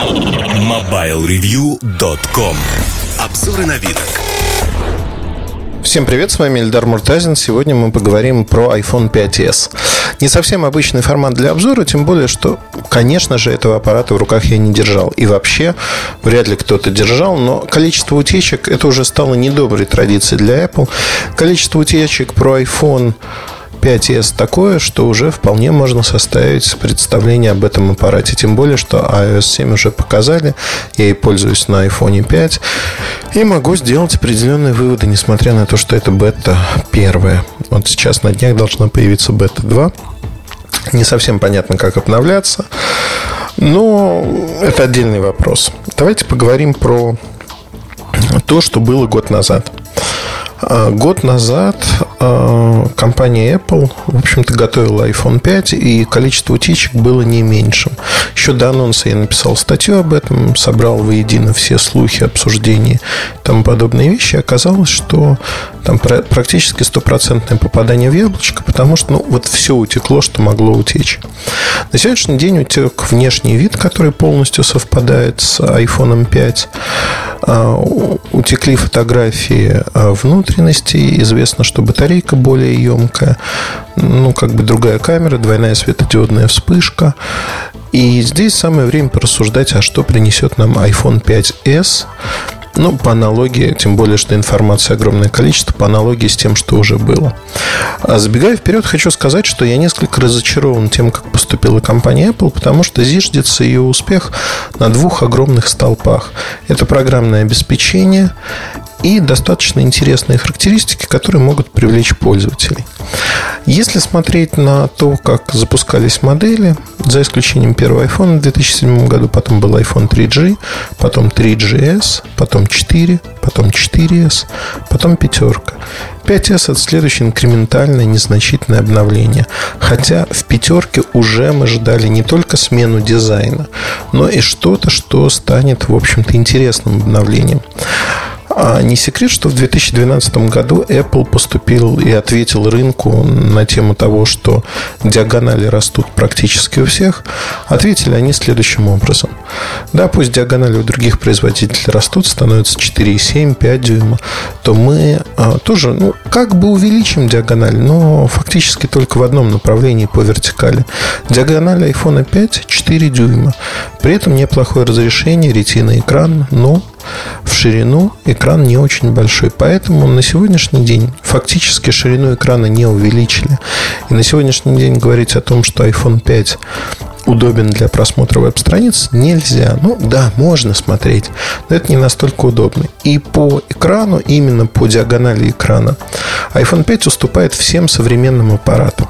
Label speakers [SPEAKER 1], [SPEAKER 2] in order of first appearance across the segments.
[SPEAKER 1] MobileReview.com Обзоры на вид.
[SPEAKER 2] Всем привет, с вами Эльдар Муртазин. Сегодня мы поговорим про iPhone 5s. Не совсем обычный формат для обзора, тем более, что, конечно же, этого аппарата в руках я не держал. И вообще, вряд ли кто-то держал, но количество утечек, это уже стало недоброй традицией для Apple. Количество утечек про iPhone 5s такое, что уже вполне можно составить представление об этом аппарате. Тем более, что iOS 7 уже показали. Я и пользуюсь на iPhone 5. И могу сделать определенные выводы, несмотря на то, что это бета первая. Вот сейчас на днях должна появиться бета 2. Не совсем понятно, как обновляться. Но это отдельный вопрос. Давайте поговорим про то, что было год назад. А, год назад а, компания Apple, в общем-то, готовила iPhone 5, и количество утечек было не меньшим. Еще до анонса я написал статью об этом, собрал воедино все слухи, обсуждения и тому подобные вещи. Оказалось, что там практически стопроцентное попадание в яблочко, потому что ну, вот все утекло, что могло утечь. На сегодняшний день утек внешний вид, который полностью совпадает с iPhone 5. А, утекли фотографии внутренности. Известно, что батарейка более емкая. Ну, как бы другая камера, двойная светодиодная вспышка. И здесь самое время порассуждать, а что принесет нам iPhone 5s ну, по аналогии, тем более, что информации огромное количество, по аналогии с тем, что уже было. А забегая вперед, хочу сказать, что я несколько разочарован тем, как поступила компания Apple, потому что зиждется ее успех на двух огромных столпах. Это программное обеспечение и достаточно интересные характеристики, которые могут привлечь пользователей. Если смотреть на то, как запускались модели, за исключением первого iPhone в 2007 году, потом был iPhone 3G, потом 3GS, потом 4, потом 4S, потом пятерка. 5S – это следующее инкрементальное, незначительное обновление. Хотя в пятерке уже мы ждали не только смену дизайна, но и что-то, что станет, в общем-то, интересным обновлением. А не секрет, что в 2012 году Apple поступил и ответил рынку на тему того, что диагонали растут практически у всех. Ответили они следующим образом. Да, пусть диагонали у других производителей растут, становятся 4,7, 5 дюйма, то мы а, тоже, ну, как бы увеличим диагональ, но фактически только в одном направлении по вертикали. Диагональ iPhone 5 4 дюйма. При этом неплохое разрешение, ретина экран, но в ширину экран не очень большой. Поэтому на сегодняшний день фактически ширину экрана не увеличили. И на сегодняшний день говорить о том, что iPhone 5 удобен для просмотра веб-страниц, нельзя. Ну да, можно смотреть, но это не настолько удобно. И по экрану, именно по диагонали экрана, iPhone 5 уступает всем современным аппаратам.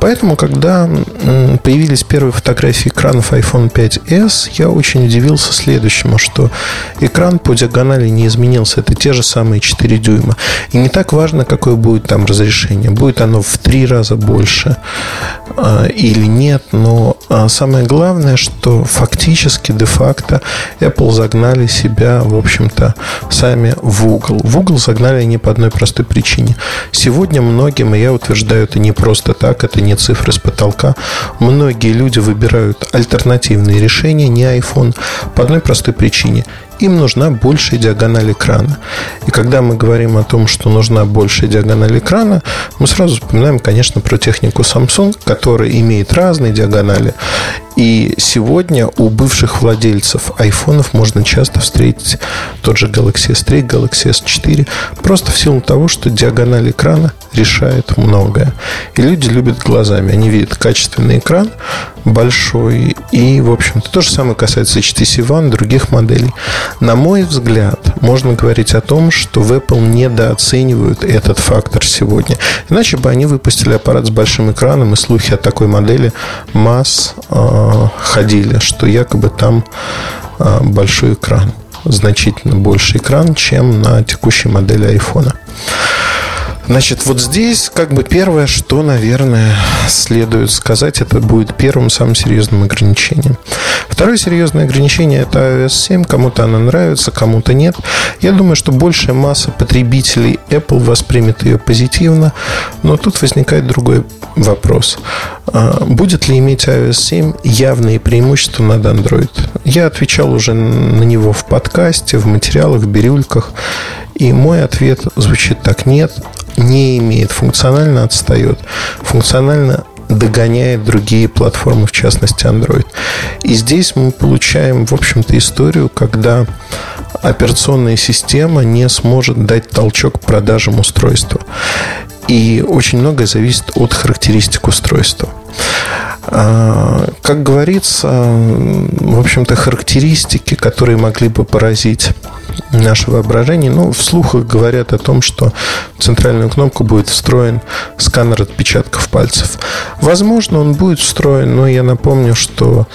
[SPEAKER 2] Поэтому, когда появились первые фотографии экранов iPhone 5s, я очень удивился следующему, что экран по диагонали не изменился. Это те же самые 4 дюйма. И не так важно, какое будет там разрешение. Будет оно в три раза больше а, или нет. Но а, самое главное, что фактически, де-факто, Apple загнали себя, в общем-то, сами в угол. В угол загнали они по одной простой причине. Сегодня многим, и я утверждаю это не просто так, это не цифры с потолка. Многие люди выбирают альтернативные решения, не iPhone, по одной простой причине им нужна большая диагональ экрана. И когда мы говорим о том, что нужна большая диагональ экрана, мы сразу вспоминаем, конечно, про технику Samsung, которая имеет разные диагонали. И сегодня у бывших владельцев айфонов можно часто встретить тот же Galaxy S3, Galaxy S4, просто в силу того, что диагональ экрана решает многое. И люди любят глазами. Они видят качественный экран, большой. И, в общем-то, то же самое касается HTC One, других моделей. На мой взгляд, можно говорить о том, что в Apple недооценивают этот фактор сегодня. Иначе бы они выпустили аппарат с большим экраном, и слухи о такой модели масс э, ходили, что якобы там э, большой экран значительно больше экран, чем на текущей модели iPhone. Значит, вот здесь как бы первое, что, наверное, следует сказать, это будет первым самым серьезным ограничением. Второе серьезное ограничение – это iOS 7. Кому-то она нравится, кому-то нет. Я думаю, что большая масса потребителей Apple воспримет ее позитивно, но тут возникает другой вопрос. А, будет ли иметь iOS 7 явные преимущества над Android? Я отвечал уже на него в подкасте, в материалах, в бирюльках. И мой ответ звучит так. Нет, не имеет, функционально отстает, функционально догоняет другие платформы, в частности Android. И здесь мы получаем, в общем-то, историю, когда операционная система не сможет дать толчок продажам устройства. И очень многое зависит от характеристик устройства. А, как говорится, в общем-то, характеристики, которые могли бы поразить наше воображение. Ну, в слухах говорят о том, что в центральную кнопку будет встроен сканер отпечатков пальцев. Возможно, он будет встроен, но я напомню, что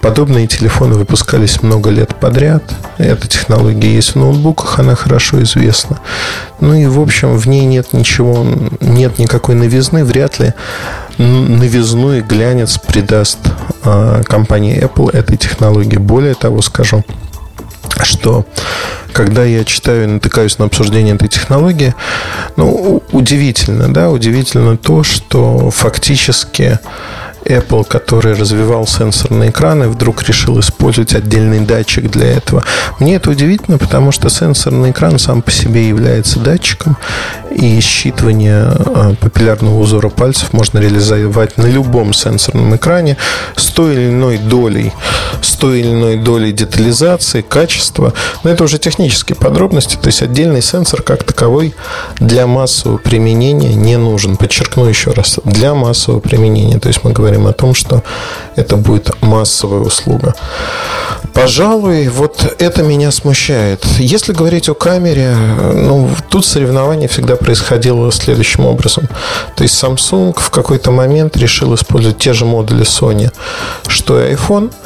[SPEAKER 2] Подобные телефоны выпускались много лет подряд. Эта технология есть в ноутбуках, она хорошо известна. Ну и, в общем, в ней нет ничего, нет никакой новизны. Вряд ли новизну и глянец придаст э, компания Apple этой технологии. Более того, скажу, что когда я читаю и натыкаюсь на обсуждение этой технологии, ну, удивительно, да, удивительно то, что фактически Apple, который развивал сенсорные экраны, вдруг решил использовать отдельный датчик для этого. Мне это удивительно, потому что сенсорный экран сам по себе является датчиком, и считывание э, папиллярного узора пальцев можно реализовать на любом сенсорном экране с той или иной долей, с той или иной долей детализации, качества. Но это уже технические подробности, то есть отдельный сенсор как таковой для массового применения не нужен. Подчеркну еще раз, для массового применения. То есть мы говорим говорим о том, что это будет массовая услуга. Пожалуй, вот это меня смущает. Если говорить о камере, ну, тут соревнование всегда происходило следующим образом. То есть Samsung в какой-то момент решил использовать те же модули Sony, что и iPhone –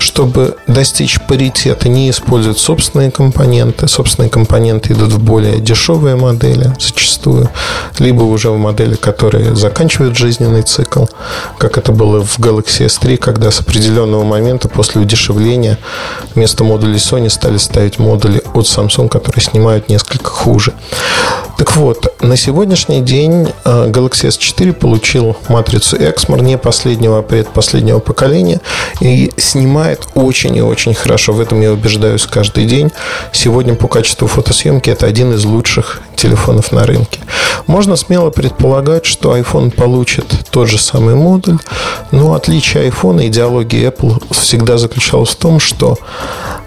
[SPEAKER 2] чтобы достичь паритета, не используют собственные компоненты. Собственные компоненты идут в более дешевые модели зачастую, либо уже в модели, которые заканчивают жизненный цикл, как это было в Galaxy S3, когда с определенного момента после удешевления вместо модулей Sony стали ставить модули от Samsung, которые снимают несколько хуже. Так вот, на сегодняшний день э, Galaxy S4 получил матрицу Exmor не последнего, а предпоследнего поколения и снимает очень и очень хорошо. В этом я убеждаюсь каждый день. Сегодня по качеству фотосъемки это один из лучших телефонов на рынке. Можно смело предполагать, что iPhone получит тот же самый модуль, но отличие iPhone и идеологии Apple всегда заключалось в том, что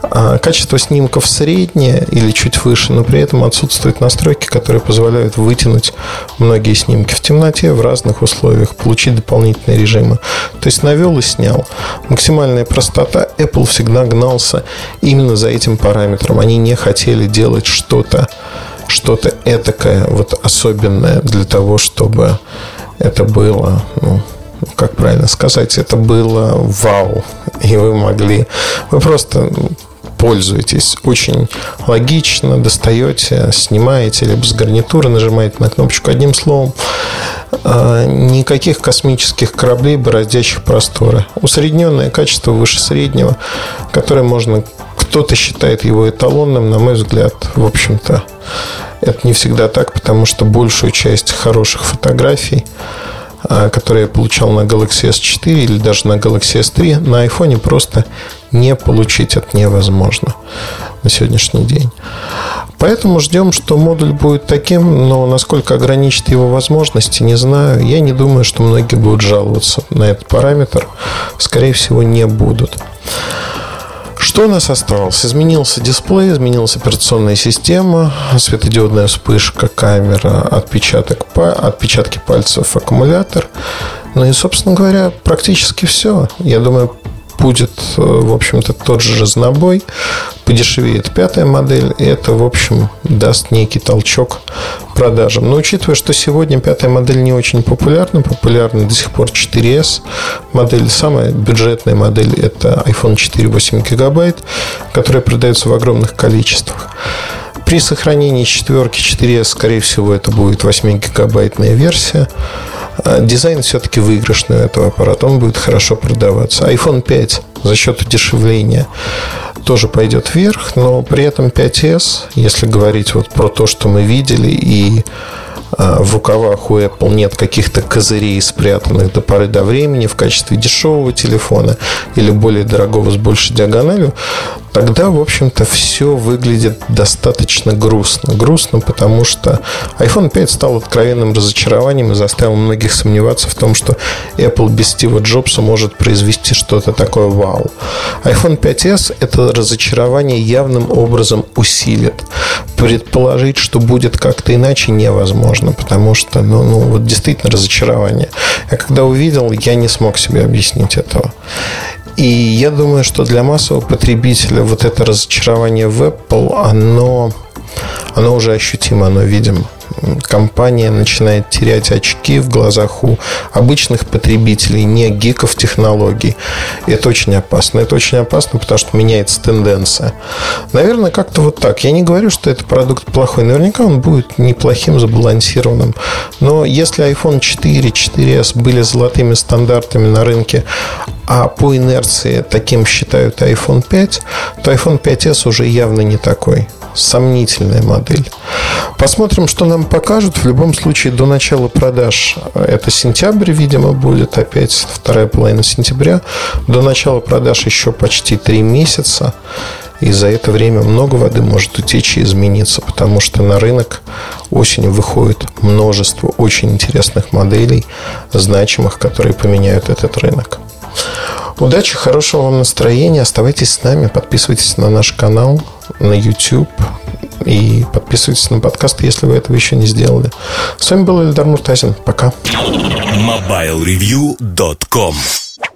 [SPEAKER 2] а, качество снимков среднее или чуть выше, но при этом отсутствуют настройки, которые позволяют вытянуть многие снимки в темноте в разных условиях, получить дополнительные режимы. То есть навел и снял. Максимальная простота. Apple всегда гнался именно за этим параметром. Они не хотели делать что-то что-то этакое, вот особенное для того, чтобы это было, ну, как правильно сказать, это было вау. И вы могли, вы просто пользуетесь. Очень логично достаете, снимаете, либо с гарнитуры нажимаете на кнопочку. Одним словом, а, никаких космических кораблей, бороздящих просторы. Усредненное качество выше среднего, которое можно... Кто-то считает его эталонным, на мой взгляд, в общем-то, это не всегда так, потому что большую часть хороших фотографий а, которые я получал на Galaxy S4 или даже на Galaxy S3, на iPhone просто не получить это невозможно на сегодняшний день. Поэтому ждем, что модуль будет таким, но насколько ограничит его возможности, не знаю. Я не думаю, что многие будут жаловаться на этот параметр. Скорее всего, не будут. Что у нас осталось? Изменился дисплей, изменилась операционная система, светодиодная вспышка, камера, отпечаток, отпечатки пальцев, аккумулятор. Ну и, собственно говоря, практически все. Я думаю, будет, э, в общем-то, тот же разнобой. Подешевеет пятая модель, и это, в общем, даст некий толчок продажам. Но учитывая, что сегодня пятая модель не очень популярна, популярна до сих пор 4S модель, самая бюджетная модель это iPhone 4 8 гигабайт, которая продается в огромных количествах. При сохранении четверки 4S, скорее всего, это будет 8-гигабайтная версия. А дизайн все-таки выигрышный у этого аппарата. Он будет хорошо продаваться. iPhone 5 за счет удешевления тоже пойдет вверх, но при этом 5S, если говорить вот про то, что мы видели, и а, в рукавах у Apple нет каких-то козырей, спрятанных до поры до времени в качестве дешевого телефона или более дорогого с большей диагональю, тогда, в общем-то, все выглядит достаточно грустно. Грустно, потому что iPhone 5 стал откровенным разочарованием и заставил многих сомневаться в том, что Apple без Стива Джобса может произвести что-то такое вау. iPhone 5s это разочарование явным образом усилит. Предположить, что будет как-то иначе, невозможно, потому что, ну, ну вот действительно разочарование. Я когда увидел, я не смог себе объяснить этого. И я думаю, что для массового потребителя вот это разочарование в Apple, оно, оно уже ощутимо, оно видимо компания начинает терять очки в глазах у обычных потребителей, не гиков технологий. Это очень опасно. Это очень опасно, потому что меняется тенденция. Наверное, как-то вот так. Я не говорю, что это продукт плохой. Наверняка он будет неплохим, забалансированным. Но если iPhone 4, 4S были золотыми стандартами на рынке, а по инерции таким считают iPhone 5, то iPhone 5s уже явно не такой сомнительная модель. Посмотрим, что нам покажут. В любом случае, до начала продаж, это сентябрь, видимо, будет опять вторая половина сентября. До начала продаж еще почти три месяца. И за это время много воды может утечь и измениться, потому что на рынок осенью выходит множество очень интересных моделей, значимых, которые поменяют этот рынок. Удачи, хорошего вам настроения. Оставайтесь с нами, подписывайтесь на наш канал на YouTube и подписывайтесь на подкаст, если вы этого еще не сделали. С вами был Эльдар Муртазин. Пока.
[SPEAKER 1] MobileReview.com